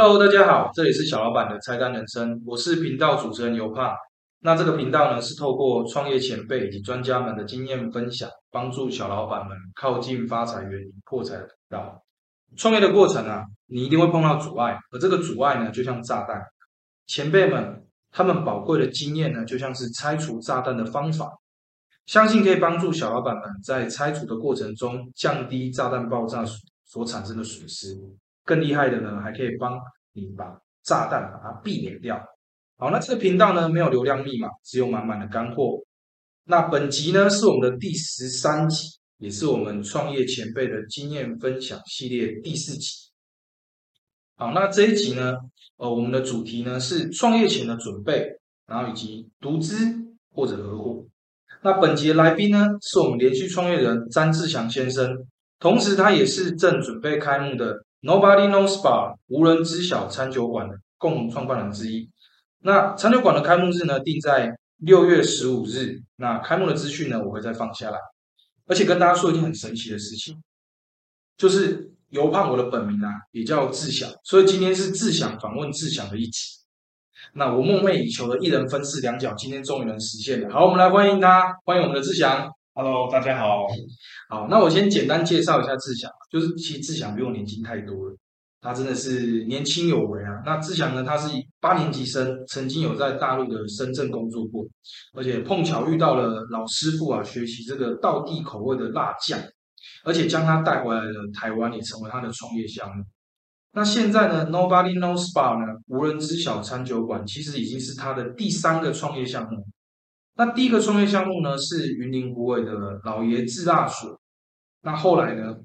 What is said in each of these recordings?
Hello，大家好，这里是小老板的菜单人生，我是频道主持人尤胖。那这个频道呢，是透过创业前辈以及专家们的经验分享，帮助小老板们靠近发财源破财的频道。创业的过程啊，你一定会碰到阻碍，而这个阻碍呢，就像炸弹。前辈们他们宝贵的经验呢，就像是拆除炸弹的方法，相信可以帮助小老板们在拆除的过程中降低炸弹爆炸所产生的损失。更厉害的呢，还可以帮你把炸弹把它避免掉。好，那这个频道呢没有流量密码，只有满满的干货。那本集呢是我们的第十三集，也是我们创业前辈的经验分享系列第四集。好，那这一集呢，呃，我们的主题呢是创业前的准备，然后以及独资或者合伙。那本集的来宾呢是我们连续创业人詹志祥先生，同时他也是正准备开幕的。Nobody knows bar 无人知晓餐酒馆的共同创办人之一。那餐酒馆的开幕日呢，定在六月十五日。那开幕的资讯呢，我会再放下来。而且跟大家说一件很神奇的事情，就是尤胖我的本名啊，也叫志祥，所以今天是志祥访问志祥的一集。那我梦寐以求的一人分饰两角，今天终于能实现了。好，我们来欢迎他，欢迎我们的志祥。Hello，大家好。好，那我先简单介绍一下志祥，就是其实志祥比我年轻太多了，他真的是年轻有为啊。那志祥呢，他是八年级生，曾经有在大陆的深圳工作过，而且碰巧遇到了老师傅啊，学习这个道地口味的辣酱，而且将他带回来了台湾，也成为他的创业项目。那现在呢，Nobody knows bar 呢，无人知晓餐酒馆，其实已经是他的第三个创业项目。那第一个创业项目呢，是云林湖尾的老爷制辣所。那后来呢，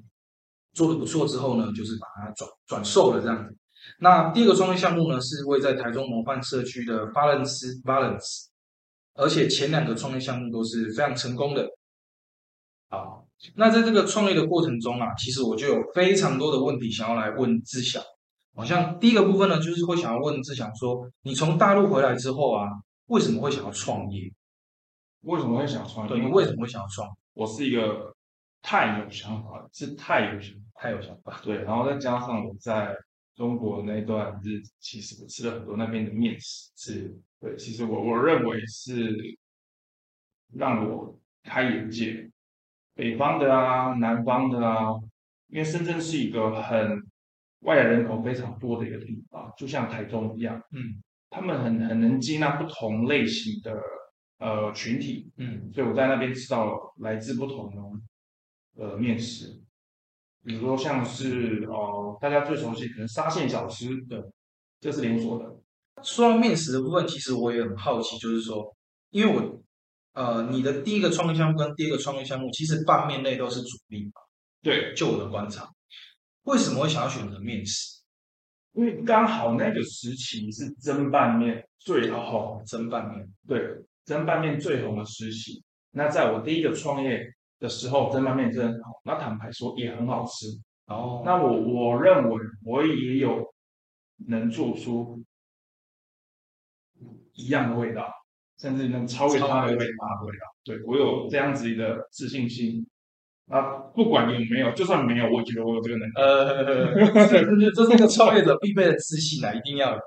做的不错之后呢，就是把它转转售了这样子。那第二个创业项目呢，是位在台中模范社区的 Balance Balance，而且前两个创业项目都是非常成功的。好，那在这个创业的过程中啊，其实我就有非常多的问题想要来问志祥。好像第一个部分呢，就是会想要问志祥说，你从大陆回来之后啊，为什么会想要创业？为什么会想创业？你为什么会想要创？我是一个太有想法了，是太有想，太有想法。对，然后再加上我在中国那段日子，其实我吃了很多那边的面食，是对，其实我我认为是让我开眼界。北方的啊，南方的啊，因为深圳是一个很外来人口非常多的一个地方，就像台中一样，嗯，他们很很能接纳不同类型的。呃，群体，嗯，所以我在那边吃到来自不同的呃面食，比如说像是哦，大家最熟悉可能沙县小吃对，这是连锁的。说到面食的部分，其实我也很好奇，就是说，因为我呃，你的第一个创业项目跟第二个创业项目，其实拌面类都是主力嘛。对，就我的观察，为什么会想要选择面食？因为刚好那个时期是蒸拌面最好，蒸拌面，对。蒸拌面最红的时期，那在我第一个创业的时候，蒸拌面真的很好。那坦白说也很好吃。哦，那我我认为我也有能做出一样的味道，甚至能超越它的味道。对我有这样子的自信心。啊，不管有没有，就算没有，我觉得我有这个能力。呃，这是这是一个创业者必备的自信啊，一定要有。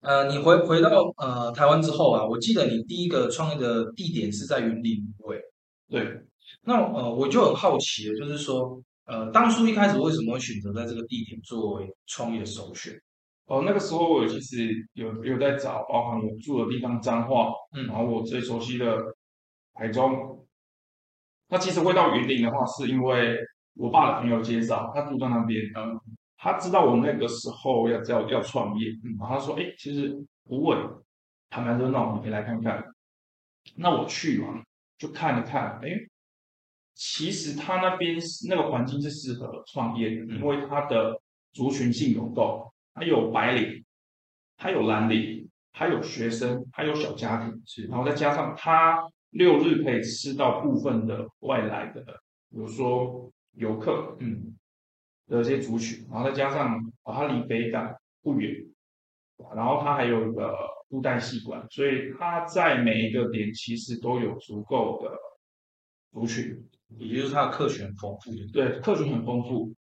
呃，你回回到呃台湾之后啊，我记得你第一个创业的地点是在云林，对对。那呃，我就很好奇就是说，呃，当初一开始为什么会选择在这个地点作为创业首选？哦，那个时候我其实有有在找，包含我住的地方彰化，嗯，然后我最熟悉的台中。那其实会到云林的话，是因为我爸的朋友介绍，他住在那边，嗯。他知道我那个时候要要要创业，然后他说：“哎，其实不稳，还蛮热闹，你可以来看看。”那我去嘛，就看了看，哎，其实他那边那个环境是适合创业的，因为他的族群性有够，他有白领，他有蓝领，他有学生，他有小家庭，是，然后再加上他六日可以吃到部分的外来的，比如说游客，嗯。的这些族群，然后再加上哦，它离北港不远，然后它还有一个布袋戏馆，所以它在每一个点其实都有足够的族群，也就是它的客群很丰富。对，客群很丰富。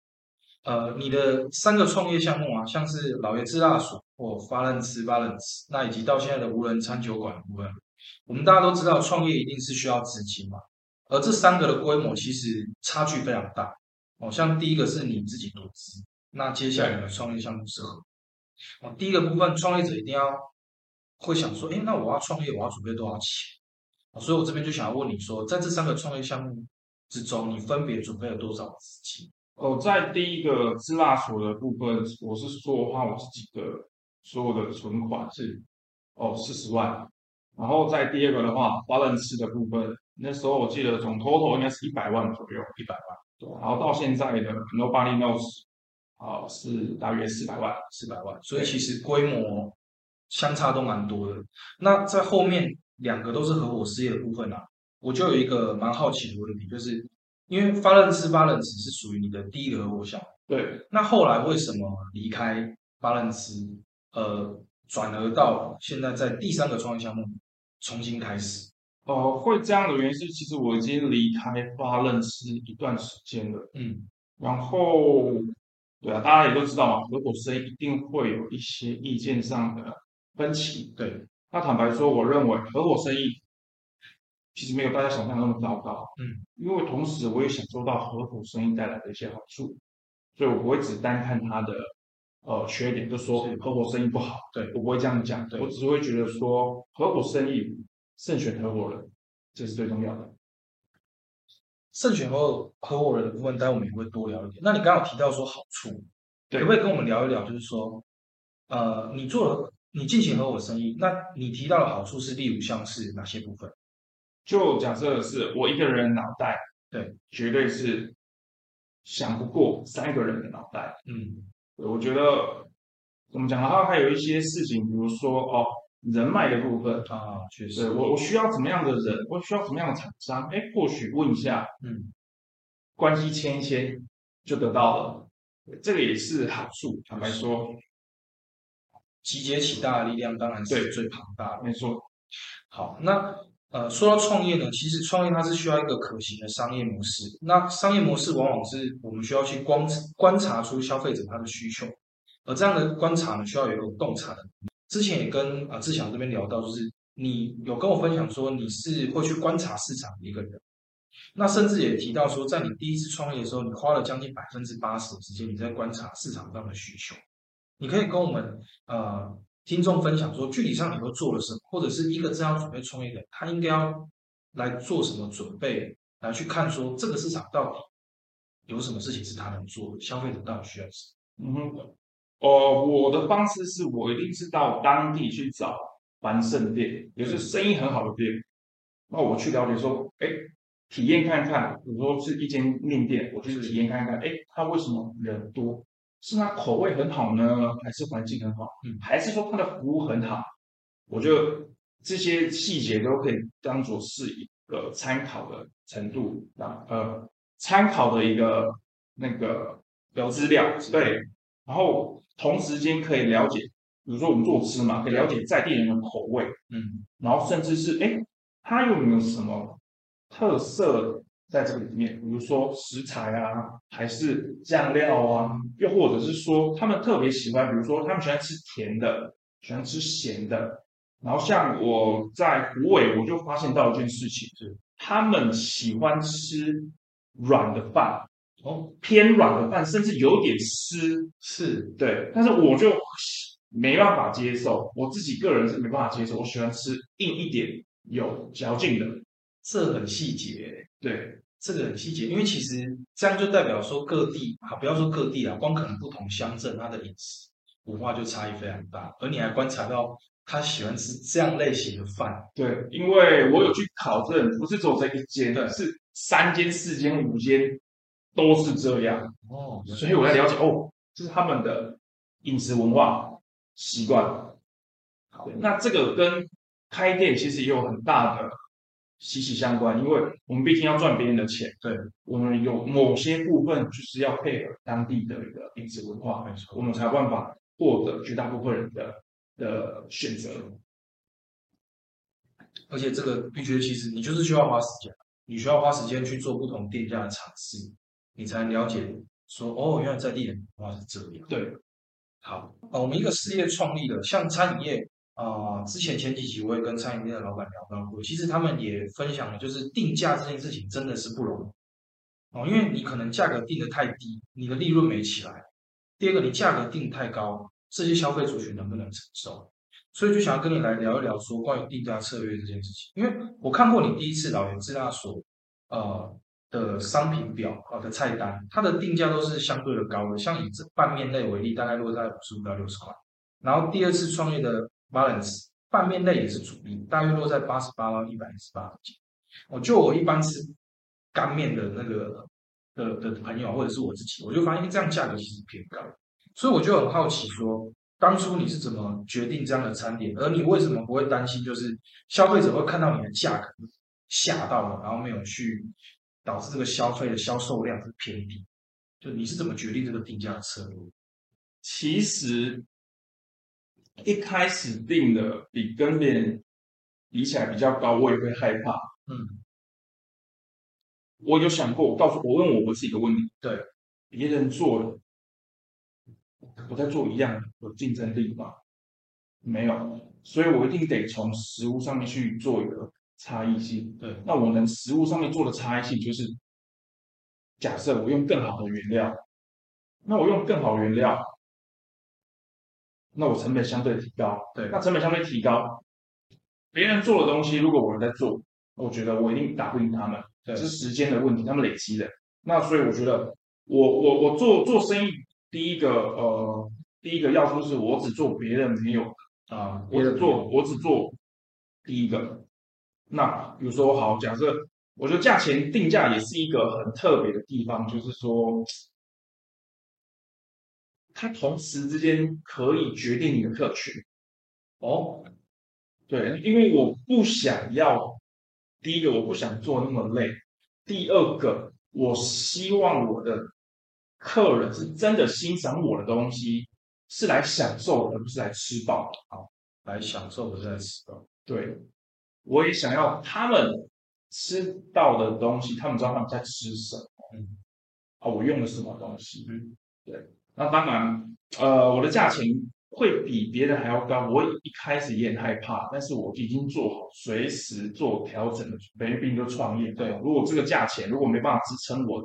呃，你的三个创业项目啊，像是老爷制辣薯或发嫩吃发嫩吃，那以及到现在的无人餐酒馆无人，我们大家都知道，创业一定是需要资金嘛。而这三个的规模其实差距非常大。哦，像第一个是你自己投资，那接下来的创业项目是何？哦，第一个部分，创业者一定要会想说，哎，那我要创业，我要准备多少钱？所以我这边就想要问你说，在这三个创业项目之中，你分别准备了多少资金？哦，在第一个支辣所的部分，我是说的话，我自己的所有的存款是哦四十万。然后在第二个的话，华伦斯的部分，那时候我记得总 total 应该是一百万左右，一百万。对，然后到现在的 Nobody Knows，啊是大约四百万，四百万。所以其实规模相差都蛮多的。那在后面两个都是合伙事业的部分啊，我就有一个蛮好奇的问题，就是因为巴伦斯巴伦斯是属于你的第一个合伙项目，对。那后来为什么离开巴伦斯，呃，转而到现在在第三个创业项目？重新开始，呃，会这样的原因是，其实我已经离开发认识一段时间了，嗯，然后，对啊，大家也都知道嘛，合伙生意一定会有一些意见上的分歧，对。那坦白说，我认为合伙生意其实没有大家想象那么糟糕，嗯，因为同时我也享受到合伙生意带来的一些好处，所以我不会只单看它的。呃，缺点就说合伙生意不好，对我不会这样讲，我只是会觉得说合伙生意慎选合伙人，这是最重要的。慎选合合伙人的部分，待会我们也会多聊一点。那你刚刚提到说好处，可不可以跟我们聊一聊？就是说，呃，你做了你进行合伙生意，那你提到的好处是，例如像是哪些部分？就假设是我一个人脑袋，对，绝对是想不过三个人的脑袋，嗯。我觉得怎么讲的话，还有一些事情，比如说哦，人脉的部分啊，确实，我我需要怎么样的人，我需要什么样的厂商，哎，或许问一下，嗯，关系牵一牵就得到了，这个也是好处。坦白说，集结起大的力量，当然是最庞大的。没错。好，那。呃，说到创业呢，其实创业它是需要一个可行的商业模式。那商业模式往往是我们需要去观观察出消费者他的需求，而这样的观察呢，需要有一个洞察的。之前也跟啊志祥这边聊到，就是你有跟我分享说你是会去观察市场的一个人。那甚至也提到说，在你第一次创业的时候，你花了将近百分之八十的时间你在观察市场上的需求。你可以跟我们呃。听众分享说，具体上你都做了什么，或者是一个正要准备创业的，他应该要来做什么准备，来去看说这个市场到底有什么事情是他能做的，消费者到底需要什么？哦，我的方式是我一定是到当地去找繁盛店，也是生意很好的店，那我去了解说，哎，体验看看，比如说是一间面店，我去体验看看，哎，它为什么人多？是它口味很好呢，还是环境很好？嗯，还是说它的服务很好？我觉得这些细节都可以当做是一个参考的程度啊，呃，参考的一个那个有资料。对，然后同时间可以了解，比如说我们做吃嘛，可以了解在地人的口味，嗯，然后甚至是哎，它有没有什么特色？在这个里面，比如说食材啊，还是酱料啊，又或者是说他们特别喜欢，比如说他们喜欢吃甜的，喜欢吃咸的。然后像我在湖尾，我就发现到一件事情，是他们喜欢吃软的饭，哦，偏软的饭，甚至有点湿，是对。但是我就没办法接受，我自己个人是没办法接受，我喜欢吃硬一点、有嚼劲的。这很细节，对，这个很细节，因为其实这样就代表说各地啊，不要说各地啊，光可能不同乡镇，它的饮食文化就差异非常大。而你还观察到他喜欢吃这样类型的饭，对，因为我有去考证，不是只有这一间，是三间、四间、五间都是这样哦，所以我在了解哦，这是他们的饮食文化习惯。好，那这个跟开店其实也有很大的。息息相关，因为我们毕竟要赚别人的钱，对我们有某些部分就是要配合当地的一个饮食文化，没错，我们才有办法获得绝大部分人的的选择。而且这个必须，其实你就是需要花时间，你需要花时间去做不同店家的尝试，你才能了解说哦，原来在地人文化是这样。对，好，呃，我们一个事业创立的，像餐饮业啊，之前前几集我也跟餐饮店的老板聊到过，其实他们也分享了，就是定价这件事情真的是不容易哦，因为你可能价格定的太低，你的利润没起来；第二个，你价格定太高，这些消费族群能不能承受？所以就想要跟你来聊一聊，说关于定价策略这件事情。因为我看过你第一次老袁自大所呃的商品表啊的菜单，它的定价都是相对的高的。像以这拌面类为例，大概落在五十五到六十块。然后第二次创业的 Balance 拌面类也是主力，大约落在八十八到一百一十八附近。我就我一般吃干面的那个的的朋友，或者是我自己，我就发现这样价格其实偏高。所以我就很好奇说。当初你是怎么决定这样的餐点？而你为什么不会担心，就是消费者会看到你的价格吓到了，然后没有去导致这个消费的销售量是偏低？就你是怎么决定这个定价的策略？其实一开始定的比跟别人比起来比较高，我也会害怕。嗯，我有想过，我告诉我问我我自己的问题：对，别人做了。我在做一样有竞争力吗？没有，所以我一定得从食物上面去做一个差异性。对，那我能食物上面做的差异性就是，假设我用更好的原料，那我用更好原料，那我成本相对提高。对，那成本相对提高，别人做的东西，如果我在做，我觉得我一定打不赢他们。对，是时间的问题，他们累积的。那所以我觉得，我我我做做生意。第一个呃，第一个要素是我只做别人没有啊，我只做我只做第一个。那比如说好，假设我觉得价钱定价也是一个很特别的地方，就是说它同时之间可以决定你的客群。哦，对，因为我不想要第一个，我不想做那么累；第二个，我希望我的。客人是真的欣赏我的东西，是来享受，而不是来吃饱的。好，来享受，不是来吃饱。对，我也想要他们吃到的东西，他们知道他们在吃什么。嗯，啊，我用的什么东西？嗯，对。那当然，呃，我的价钱会比别人还要高。我一开始也很害怕，但是我已经做好随时做调整的准备。毕竟就创业，对。如果这个价钱如果没办法支撑我。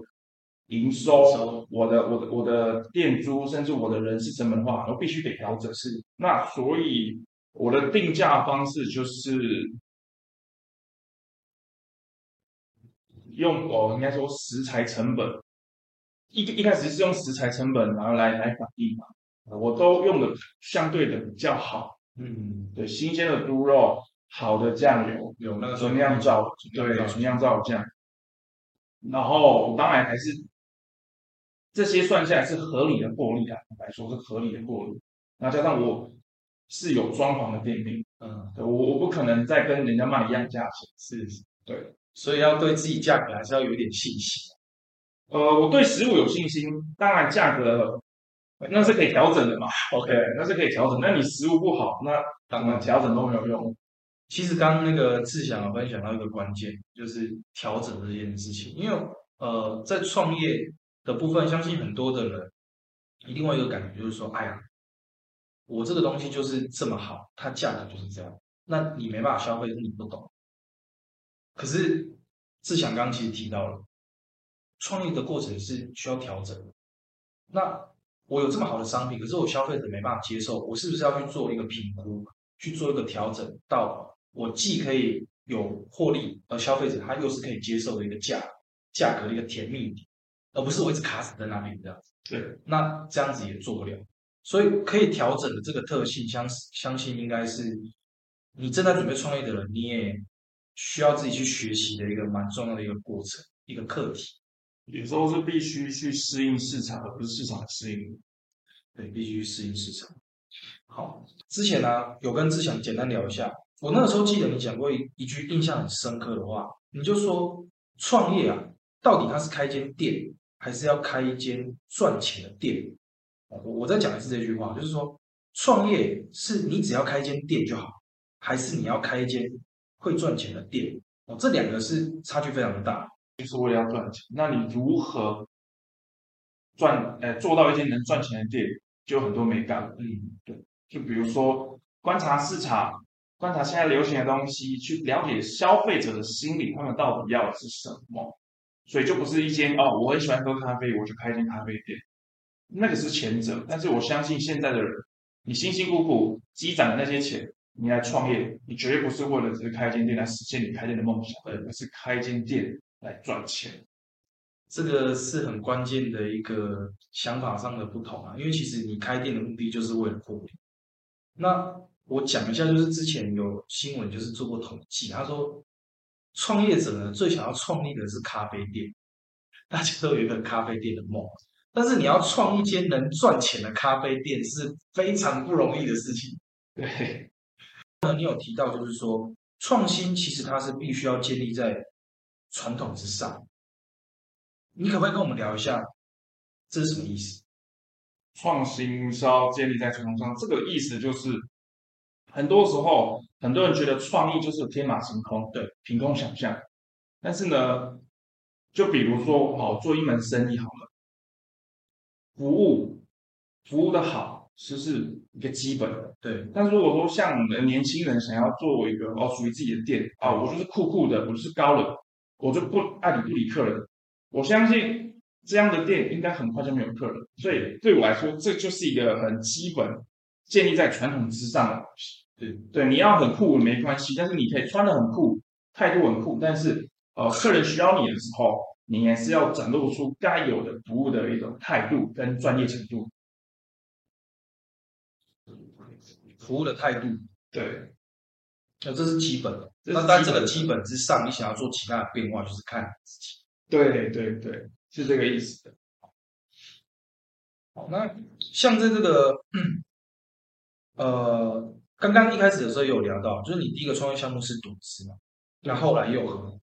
营收，我的我的我的店租，甚至我的人事成本的话，我必须得调整。是，那所以我的定价方式就是用哦，应该说食材成本，一一开始是用食材成本，然后来来反映嘛。我都用的相对的比较好，嗯，对，新鲜的猪肉，好的酱油，有那个纯酿造，对，纯酿造酱，然后当然还是。这些算下来是合理的获利啊，来说是合理的获利。那加上我是有装潢的店面，嗯，对我我不可能再跟人家卖一样价钱，是，对，所以要对自己价格还是要有一点信心。呃，我对食物有信心，当然价格那是可以调整的嘛。OK，那是可以调整。那你食物不好，那当然调整都没有用。其实刚刚那个志祥分享到一个关键，就是调整这件事情，因为呃，在创业。的部分，相信很多的人一定会有感觉，就是说，哎呀，我这个东西就是这么好，它价格就是这样，那你没办法消费，是你不懂。可是志强刚其实提到了，创业的过程是需要调整的。那我有这么好的商品，可是我消费者没办法接受，我是不是要去做一个评估，去做一个调整，到我既可以有获利，而消费者他又是可以接受的一个价价格的一个甜蜜点。而不是我一直卡死在那边这样子，对，那这样子也做不了，所以可以调整的这个特性，相相信应该是你正在准备创业的人，你也需要自己去学习的一个蛮重要的一个过程，一个课题。有时候是必须去适应市场，而不是市场适应。对，必须去适应市场。好，之前呢有跟志强简单聊一下，我那个时候记得你讲过一一句印象很深刻的话，你就说创业啊，到底它是开间店。还是要开一间赚钱的店。我我再讲一次这句话，就是说，创业是你只要开一间店就好，还是你要开一间会赚钱的店？哦，这两个是差距非常的大。就是为了要赚钱，那你如何赚，呃，做到一间能赚钱的店，就有很多美感。嗯，对，就比如说观察市场，观察现在流行的东西，去了解消费者的心理，他们到底要的是什么。所以就不是一间哦，我很喜欢喝咖啡，我就开一间咖啡店，那个是前者。但是我相信现在的人，你辛辛苦苦积攒的那些钱，你来创业，你绝对不是为了只是开一间店来实现你开店的梦想，而是开一间店来赚钱。这个是很关键的一个想法上的不同啊，因为其实你开店的目的就是为了获利。那我讲一下，就是之前有新闻就是做过统计，他说。创业者呢，最想要创立的是咖啡店，大家都有一个咖啡店的梦。但是你要创一间能赚钱的咖啡店是非常不容易的事情。对，那你有提到就是说，创新其实它是必须要建立在传统之上。你可不可以跟我们聊一下，这是什么意思？创新是要建立在传统上，这个意思就是。很多时候，很多人觉得创意就是天马行空，对，凭空想象。但是呢，就比如说，哦，做一门生意好了，服务服务的好，其实是一个基本的，对。但是如果说像我们年轻人想要做一个哦属于自己的店啊，我就是酷酷的，我就是高冷，我就不爱理不理客人。我相信这样的店应该很快就没有客人。所以对我来说，这就是一个很基本。建立在传统之上的东西，对对，你要很酷没关系，但是你可以穿的很酷，态度很酷，但是呃，客人需要你的时候，你还是要展露出该有的服务的一种态度跟专业程度。服务的态度，对，那这是基本的。那在这个基本之上，你想要做其他的变化，就是看你自己。对对对，是这个意思的。好，那像在这个。呃，刚刚一开始的时候有聊到，就是你第一个创业项目是独资嘛，那后来又合伙，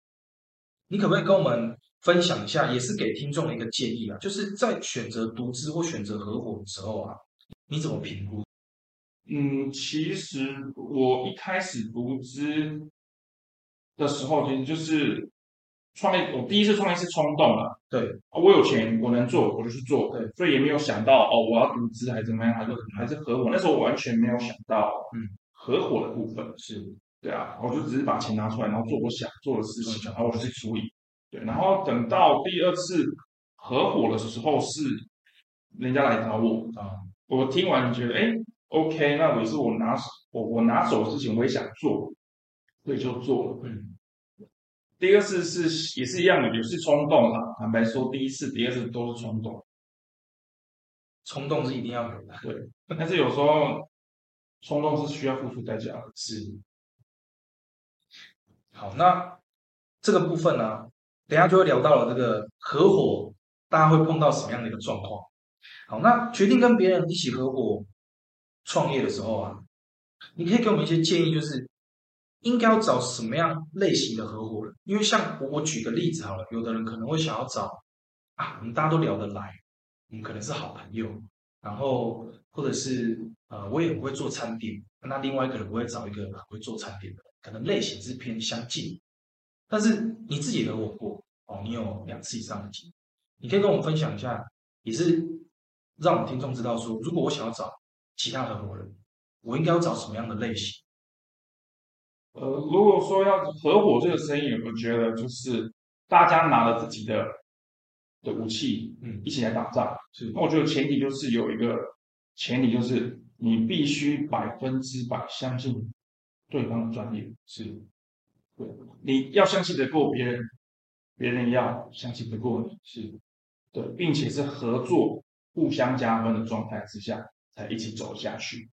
你可不可以跟我们分享一下，也是给听众的一个建议啊？就是在选择独资或选择合伙的时候啊，你怎么评估？嗯，其实我一开始独资的时候，其实就是。创业，我第一次创业是冲动了。对，我有钱，我能做，我就去做。对，所以也没有想到哦，我要独资还是怎么样，还是还是合伙。那时候我完全没有想到，嗯，合伙的部分是，对啊，我就只是把钱拿出来，然后做我想做的事情，然后我就去处理。对，然后等到第二次合伙的时候，是人家来找我啊，我听完觉得哎，OK，那我是我拿手，我我拿手的事情我也想做，所以就做了。嗯。第二次是也是一样的，也是冲动啦。坦白说，第一次、第二次都是冲动。冲动是一定要有的，对。但是有时候冲动是需要付出代价的。是。好，那这个部分呢，等下就会聊到了这个合伙，大家会碰到什么样的一个状况？好，那决定跟别人一起合伙创业的时候啊，你可以给我们一些建议，就是。应该要找什么样类型的合伙人？因为像我，我举个例子好了，有的人可能会想要找啊，我们大家都聊得来，我们可能是好朋友，然后或者是呃，我也不会做餐点，那另外一个人我会找一个会做餐点的，可能类型是偏相近，但是你自己合伙过哦，你有两次以上的经验，你可以跟我们分享一下，也是让我们听众知道说，如果我想要找其他合伙人，我应该要找什么样的类型？呃，如果说要合伙这个生意，我觉得就是大家拿了自己的的武器，嗯，一起来打仗。是，那我觉得前提就是有一个前提，就是你必须百分之百相信对方的专业。是，对，你要相信得过别人，别人要相信得过你。是，对，并且是合作、互相加分的状态之下，才一起走下去。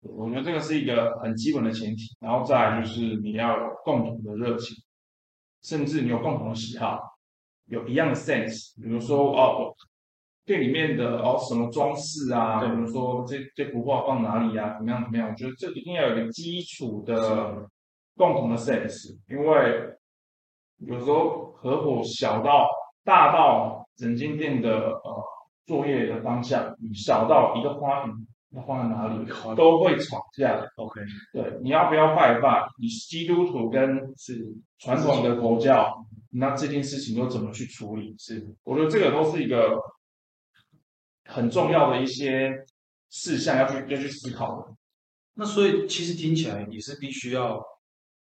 我觉得这个是一个很基本的前提，然后再就是你要有共同的热情，甚至你有共同的喜好，有一样的 sense。比如说哦，店里面的哦什么装饰啊，比如说这这幅画放哪里呀，怎么样怎么样？我觉得这一定要有一个基础的共同的 sense，因为有时候合伙小到大到整间店的呃作业的方向，你找到一个花瓶。要放在哪里都会吵架。OK，对，你要不要拜拜？你基督徒跟是传统的佛教，那这件事情又怎么去处理？是，我觉得这个都是一个很重要的一些事项要去要去思考的。那所以其实听起来也是必须要，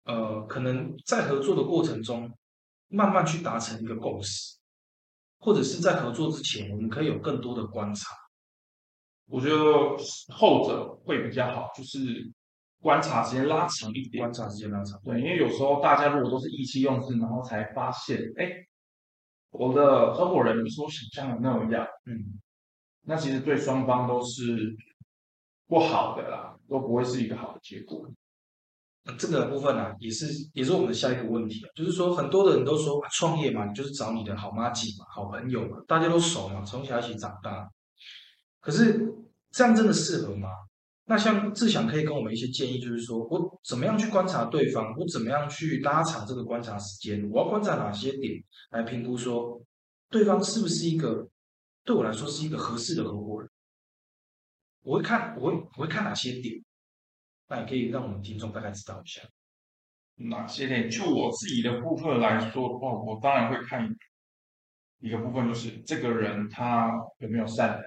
呃，可能在合作的过程中，慢慢去达成一个共识，或者是在合作之前，我们可以有更多的观察。我觉得后者会比较好，就是观察时间拉长一点。观察时间拉长，对，因为有时候大家如果都是意气用事，然后才发现，哎，我的合伙人不是我想象的那样，嗯，那其实对双方都是不好的啦，都不会是一个好的结果。这个部分呢，也是也是我们的下一个问题啊，就是说很多的人都说创业嘛，你就是找你的好妈姐嘛，好朋友嘛，大家都熟嘛，从小一起长大。可是这样真的适合吗？那像志祥可以跟我们一些建议，就是说我怎么样去观察对方，我怎么样去拉长这个观察时间，我要观察哪些点来评估说对方是不是一个对我来说是一个合适的合伙人？我会看，我会我会看哪些点？那也可以让我们听众大概知道一下哪些点。就我自己的部分来说的话，我当然会看一个部分，就是这个人他有没有善良。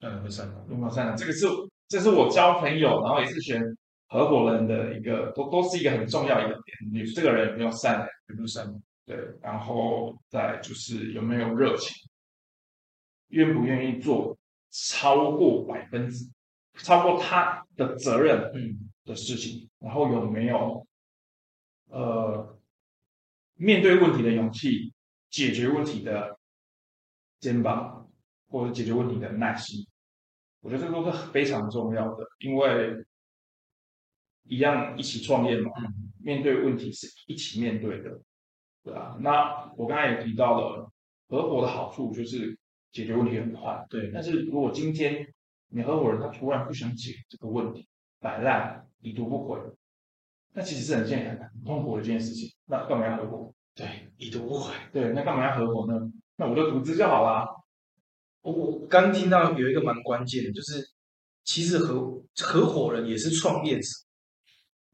嗯，有善良，有没有善良？这个是，这是我交朋友，然后也是选合伙人的一个，都都是一个很重要一个点。你这个人有没有善良？有没有善良？对，然后再就是有没有热情，愿不愿意做超过百分之，超过他的责任，嗯的事情，然后有没有呃面对问题的勇气，解决问题的肩膀。或者解决问题的耐心，我觉得这都是非常重要的，因为一样一起创业嘛，面对问题是一起面对的，对啊。那我刚才也提到了合伙的好处，就是解决问题很快，对。但是如果今天你合伙人他突然不想解这个问题，摆烂已读不回，那其实是很艰难、很痛苦的一件事情。那干嘛要合伙？对，已读不回。对，那干嘛要合伙呢？那我就独资就好啦。我我刚听到有一个蛮关键的，就是其实合合伙人也是创业者。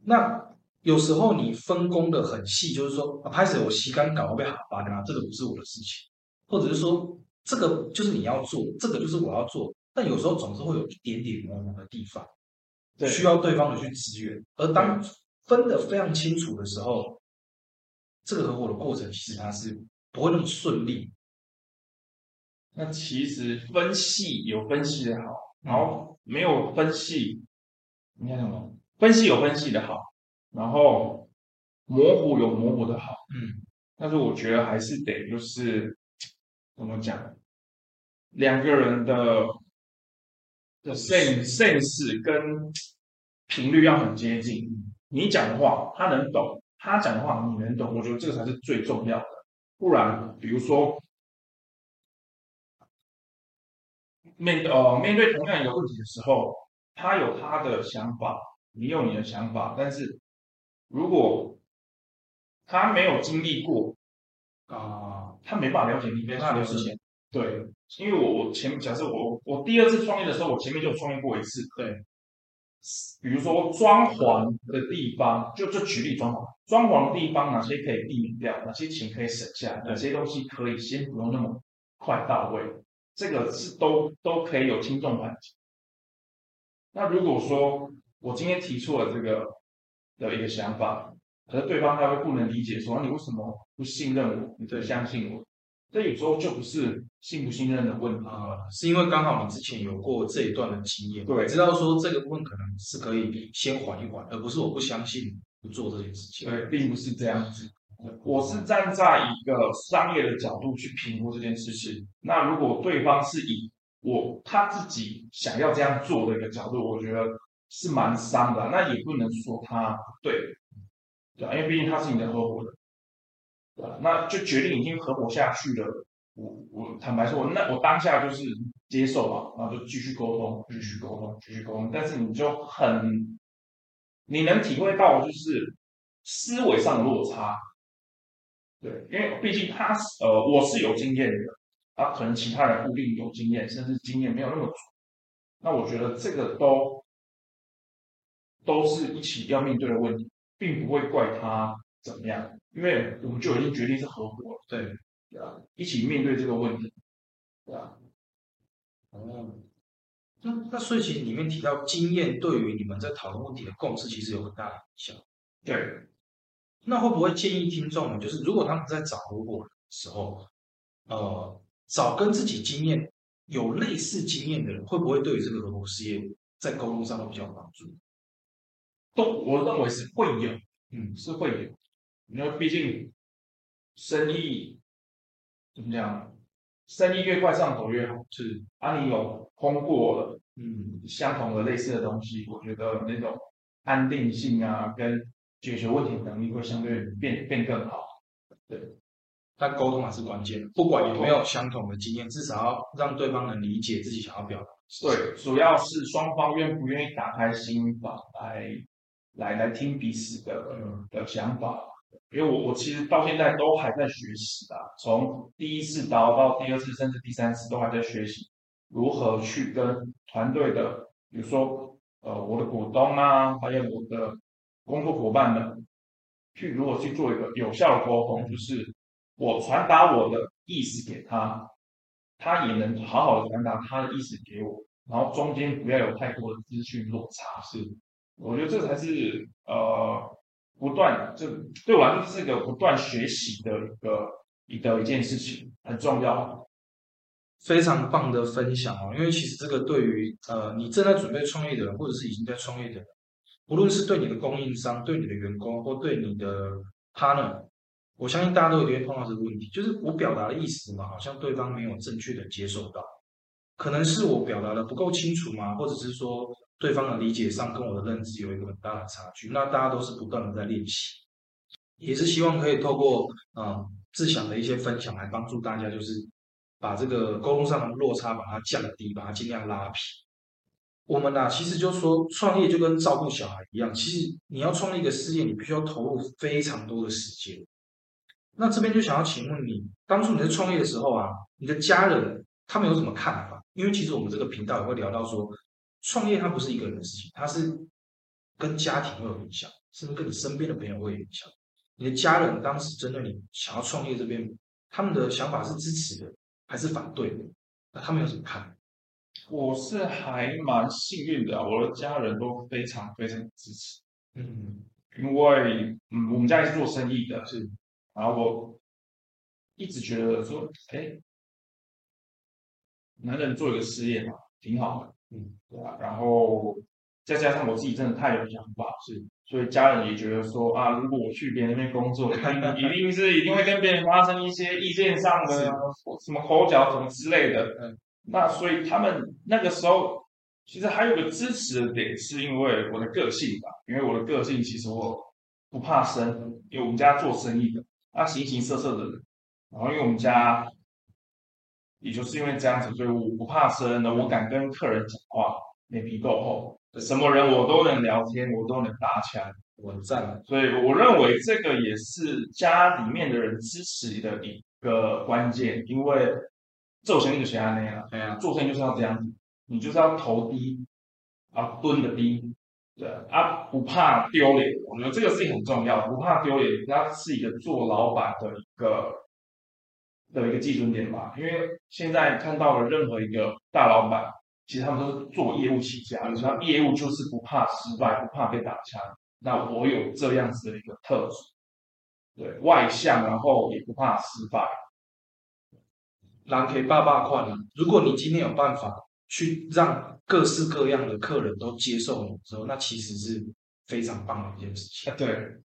那有时候你分工的很细，就是说啊，开始我洗干搞被哈巴啊，这个不是我的事情，或者是说这个就是你要做，这个就是我要做。但有时候总是会有一点点模糊的地方，需要对方的去支援。而当分的非常清楚的时候，这个合伙的过程其实它是不会那么顺利。那其实分析有分析的好，然后没有分析，你看什么？分析有分析的好，然后模糊有模糊的好，嗯。但是我觉得还是得就是怎么讲，两个人的的 sense sense 跟频率要很接近。你讲的话他能懂，他讲的话你能懂，我觉得这个才是最重要的。不然，比如说。面呃面对同样一个问题的时候，他有他的想法，你有你的想法，但是如果他没有经历过啊，他没办法了解你边上的事情。对，因为我我前假设我我第二次创业的时候，我前面就创业过一次。对，比如说装潢的地方，就就举例装潢，装潢的地方哪些可以避免掉，哪些钱可以省下，哪些东西可以先不用那么快到位。这个是都都可以有轻重缓急。那如果说我今天提出了这个的一个想法，可是对方他会不能理解，说你为什么不信任我，你不相信我？这有时候就不是信不信任的问题啊，是因为刚好你之前有过这一段的经验，对，知道说这个部分可能是可以先缓一缓，而不是我不相信不做这件事情。对，并不是这样子。我是站在一个商业的角度去评估这件事情。那如果对方是以我他自己想要这样做的一个角度，我觉得是蛮伤的。那也不能说他对，对因为毕竟他是你的合伙人，对吧？那就决定已经合伙下去了。我我坦白说，我那我当下就是接受嘛，然后就继续沟通，继续沟通，继续沟通。但是你就很，你能体会到就是思维上的落差。对，因为毕竟他是呃，我是有经验的，啊，可能其他人不一定有经验，甚至经验没有那么足。那我觉得这个都都是一起要面对的问题，并不会怪他怎么样，因为我们就已经决定是合伙了。对，对啊，一起面对这个问题，对啊。哦，那那所以其实里面提到经验对于你们在讨论问题的共识，其实有很大的影响。对，那会不会建议听众呢？就是如果他们在找合伙人的时候，呃，找跟自己经验有类似经验的人，会不会对于这个合伙事业在沟通上会比较有帮助？都我认为是会有，嗯，是会有，因为毕竟生意怎么讲，生意越快上手越好。是啊，你有通过了，嗯，相同的类似的东西，我觉得那种安定性啊，跟解决问题能力会相对变变更好。对，但沟通还是关键，不管有没有相同的经验，至少要让对方能理解自己想要表达。对，主要是双方愿不愿意打开心房来。来来听彼此的的想法，因为我我其实到现在都还在学习啊，从第一次到到第二次甚至第三次都还在学习如何去跟团队的，比如说呃我的股东啊，还有我的工作伙伴们，去如何去做一个有效的沟通，就是我传达我的意思给他，他也能好好的传达他的意思给我，然后中间不要有太多的资讯落差，是。我觉得这才是呃不断，这对我来说是一个不断学习的一个一个一件事情，很重要，非常棒的分享哦。因为其实这个对于呃你正在准备创业的人，或者是已经在创业的人，无论是对你的供应商、对你的员工或对你的 partner，我相信大家都有会碰到这个问题，就是我表达的意思嘛，好像对方没有正确的接受到，可能是我表达的不够清楚嘛，或者是说。对方的理解上跟我的认知有一个很大的差距，那大家都是不断的在练习，也是希望可以透过嗯志祥的一些分享来帮助大家，就是把这个沟通上的落差把它降低，把它尽量拉平。我们呐，其实就说创业就跟照顾小孩一样，其实你要创立一个事业，你必须要投入非常多的时间。那这边就想要请问你，当初你在创业的时候啊，你的家人他们有什么看法？因为其实我们这个频道也会聊到说。创业它不是一个人的事情，它是跟家庭会有影响，甚至跟你身边的朋友会有影响。你的家人当时针对你想要创业这边，他们的想法是支持的还是反对的？那他们有什么看？我是还蛮幸运的，我的家人都非常非常支持。嗯，因为嗯，我们家也是做生意的，是，然后我一直觉得说，哎，男人做一个事业嘛，挺好的。嗯，对啊，然后再加上我自己真的太有想法，是，所以家人也觉得说啊，如果我去别人那边工作，一定是一定会跟别人发生一些意见上的什么口角什么之类的。嗯，那所以他们那个时候其实还有个支持的点，是因为我的个性吧，因为我的个性其实我不怕生，因为我们家做生意的，啊形形色色的人，然后因为我们家。也就是因为这样子，所以我不怕生的，我敢跟客人讲话，脸皮够厚，什么人我都能聊天，我都能搭腔，我赞。所以我认为这个也是家里面的人支持的一个关键，因为做生意就像那样，对啊，做生意就是要这样子，你就是要头低啊，蹲的低，对啊，不怕丢脸，我觉得这个是很重要，不怕丢脸，它是一个做老板的一个。的一个基准点吧，因为现在看到了任何一个大老板，其实他们都是做业务起家，那业务就是不怕失败，不怕被打枪。那我有这样子的一个特质，对外向，然后也不怕失败。狼可以爸爸快了。如果你今天有办法去让各式各样的客人都接受你之后，那其实是非常棒的一件事情。对。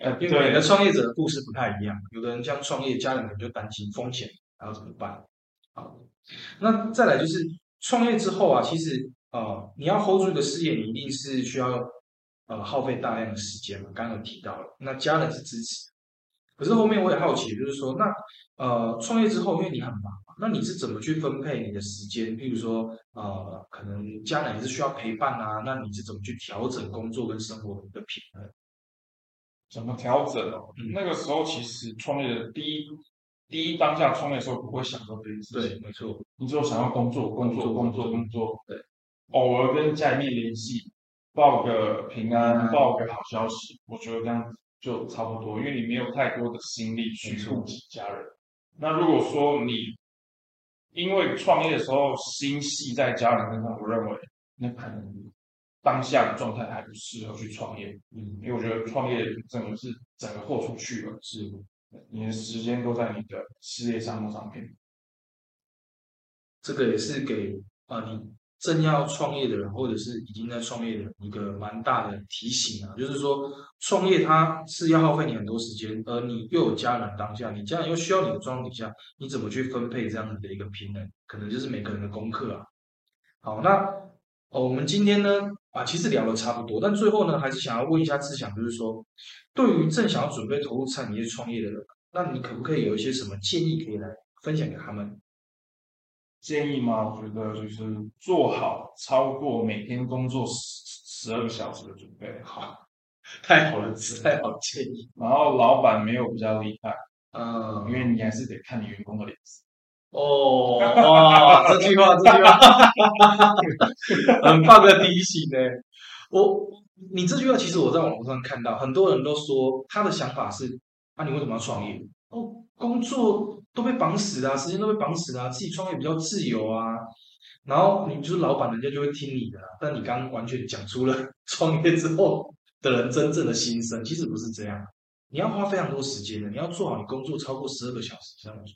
呃，因为每个创业者的故事不太一样，有的人这样创业，家人可能就担心风险，然后怎么办？好，那再来就是创业之后啊，其实呃，你要 hold 住一个事业，你一定是需要呃耗费大量的时间嘛。刚刚有提到了，那家人是支持，可是后面我也好奇，就是说，那呃，创业之后，因为你很忙，那你是怎么去分配你的时间？譬如说，呃，可能家人也是需要陪伴啊，那你是怎么去调整工作跟生活的一个平衡？怎么调整？哦？那个时候其实创业的第一第一当下创业的时候不会想到这件事情，对，没错，你只有想要工作，工作，工作，工作，对，偶尔跟家里面联系，报个平安，报个好消息，我觉得这样子就差不多，因为你没有太多的心力去顾及家人。那如果说你因为创业的时候心系在家人身上，我认为那可能当下的状态还不适合去创业。嗯，因为我觉得创业整个是整个豁出去了，是你的时间都在你的事业项目上面。这个也是给啊你正要创业的人，或者是已经在创业的人一个蛮大的提醒啊，就是说创业它是要耗费你很多时间，而你又有家人当下，你家人又需要你的状况底下，你怎么去分配这样子的一个平衡，可能就是每个人的功课啊。好，那哦，我们今天呢啊，其实聊的差不多，但最后呢，还是想要问一下志祥，就是说，对于正想要准备投入产业创业的人，那你可不可以有一些什么建议可以来分享给他们？建议吗？我觉得就是做好超过每天工作十十二个小时的准备。好，太好了，太好建议。然后老板没有比较厉害，嗯，因为你还是得看你员工的脸色。哦，哇，这句话，这句话，很棒的提醒呢。我，你这句话其实我在网络上看到，很多人都说他的想法是：啊，你为什么要创业？哦，工作都被绑死啊，时间都被绑死啊，自己创业比较自由啊。然后你就是老板，人家就会听你的。但你刚刚完全讲出了 创业之后的人真正的心声，其实不是这样。你要花非常多时间的，你要做好你工作超过十二个小时这样子。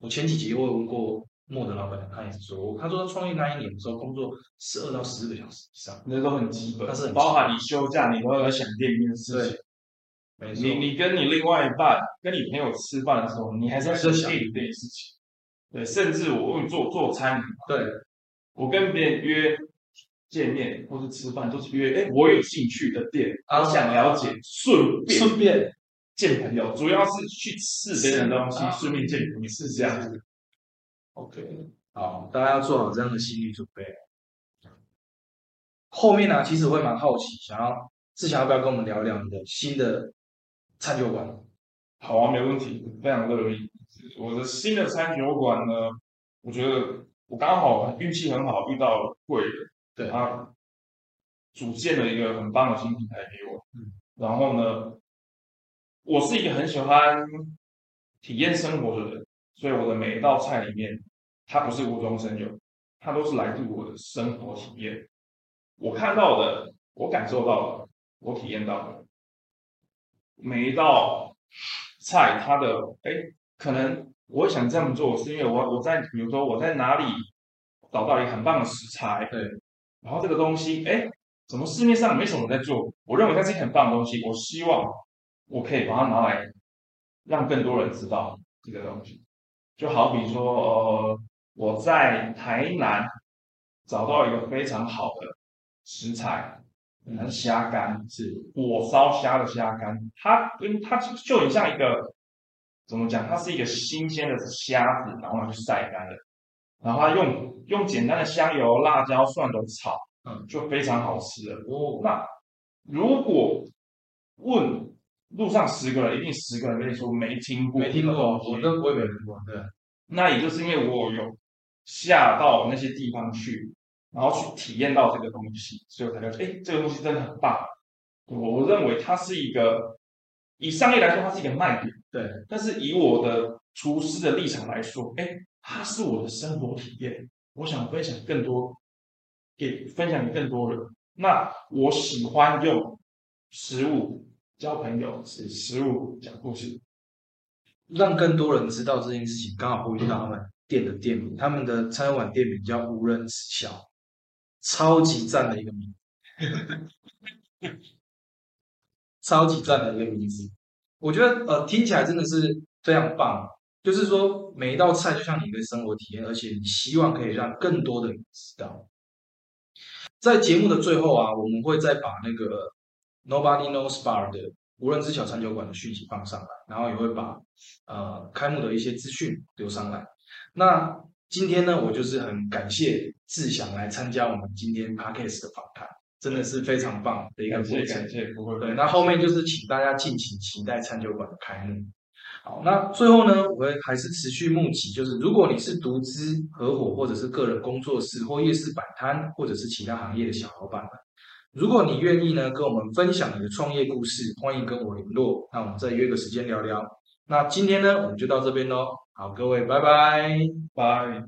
我前几集我有问过莫德老板，他也是说，他说他创业那一年的时候，工作十二到十四个小时以上，那都很基本，但是包含你休假，你都要想店面的事情。你你跟你另外一半、跟你朋友吃饭的时候，你还是要想这件事情。对，甚至我问你做做餐饮，对，我跟别人约见面或是吃饭，都是约哎我有兴趣的店，我想了解，顺便顺便见朋友，主要是去试别人的东西，顺便见朋友是这样子。OK，好，大家要做好这样的心理准备。后面呢，其实会蛮好奇，想要志强要不要跟我们聊聊你的新的？餐酒馆，好啊，没问题，非常乐意。我的新的餐酒馆呢，我觉得我刚好运气很好，遇到贵人，对他组建了一个很棒的新平台给我。嗯，然后呢，我是一个很喜欢体验生活的人，所以我的每一道菜里面，它不是无中生有，它都是来自我的生活体验。我看到的，我感受到的，我体验到的。每一道菜，它的哎，可能我想这样做，是因为我我在比如说我在哪里找到一个很棒的食材，对，然后这个东西哎，怎么市面上没什么人在做？我认为它是一个很棒的东西，我希望我可以把它拿来让更多人知道这个东西。就好比说，呃，我在台南找到一个非常好的食材。它是虾干，是火烧虾的虾干，它跟它就很像一个怎么讲？它是一个新鲜的虾子，然后去晒干了，然后它用用简单的香油、辣椒、蒜头炒，嗯，就非常好吃了。哦，那如果问路上十个人，一定十个人跟你说没听过，没听过，我都不会没听过。对，那也就是因为我有下到那些地方去。然后去体验到这个东西，所以我才了解，哎，这个东西真的很棒。我认为它是一个，以商业来说，它是一个卖点。对，但是以我的厨师的立场来说，哎，它是我的生活体验，我想分享更多，给分享给更多人。那我喜欢用食物交朋友，是食物讲故事，让更多人知道这件事情。刚好呼应到他们店的店名，他们的餐馆店名叫无人知晓。超级赞的一个名字，超级赞的一个名字，我觉得呃听起来真的是非常棒。就是说每一道菜就像你的生活体验，而且你希望可以让更多的人知道。在节目的最后啊，我们会再把那个 Nobody Knows Bar 的无人知晓餐酒馆的讯息放上来，然后也会把呃开幕的一些资讯丢上来。那今天呢，我就是很感谢志祥来参加我们今天 podcast 的访谈，真的是非常棒的一个过程。感谢，不会。对，那后面就是请大家敬请期待餐酒馆的开幕。好，那最后呢，我会还是持续募集，就是如果你是独资、合伙或者是个人工作室或夜市摆摊，或者是其他行业的小老板们，如果你愿意呢，跟我们分享你的创业故事，欢迎跟我联络，那我们再约个时间聊聊。那今天呢，我们就到这边喽。好，各位，拜拜，拜。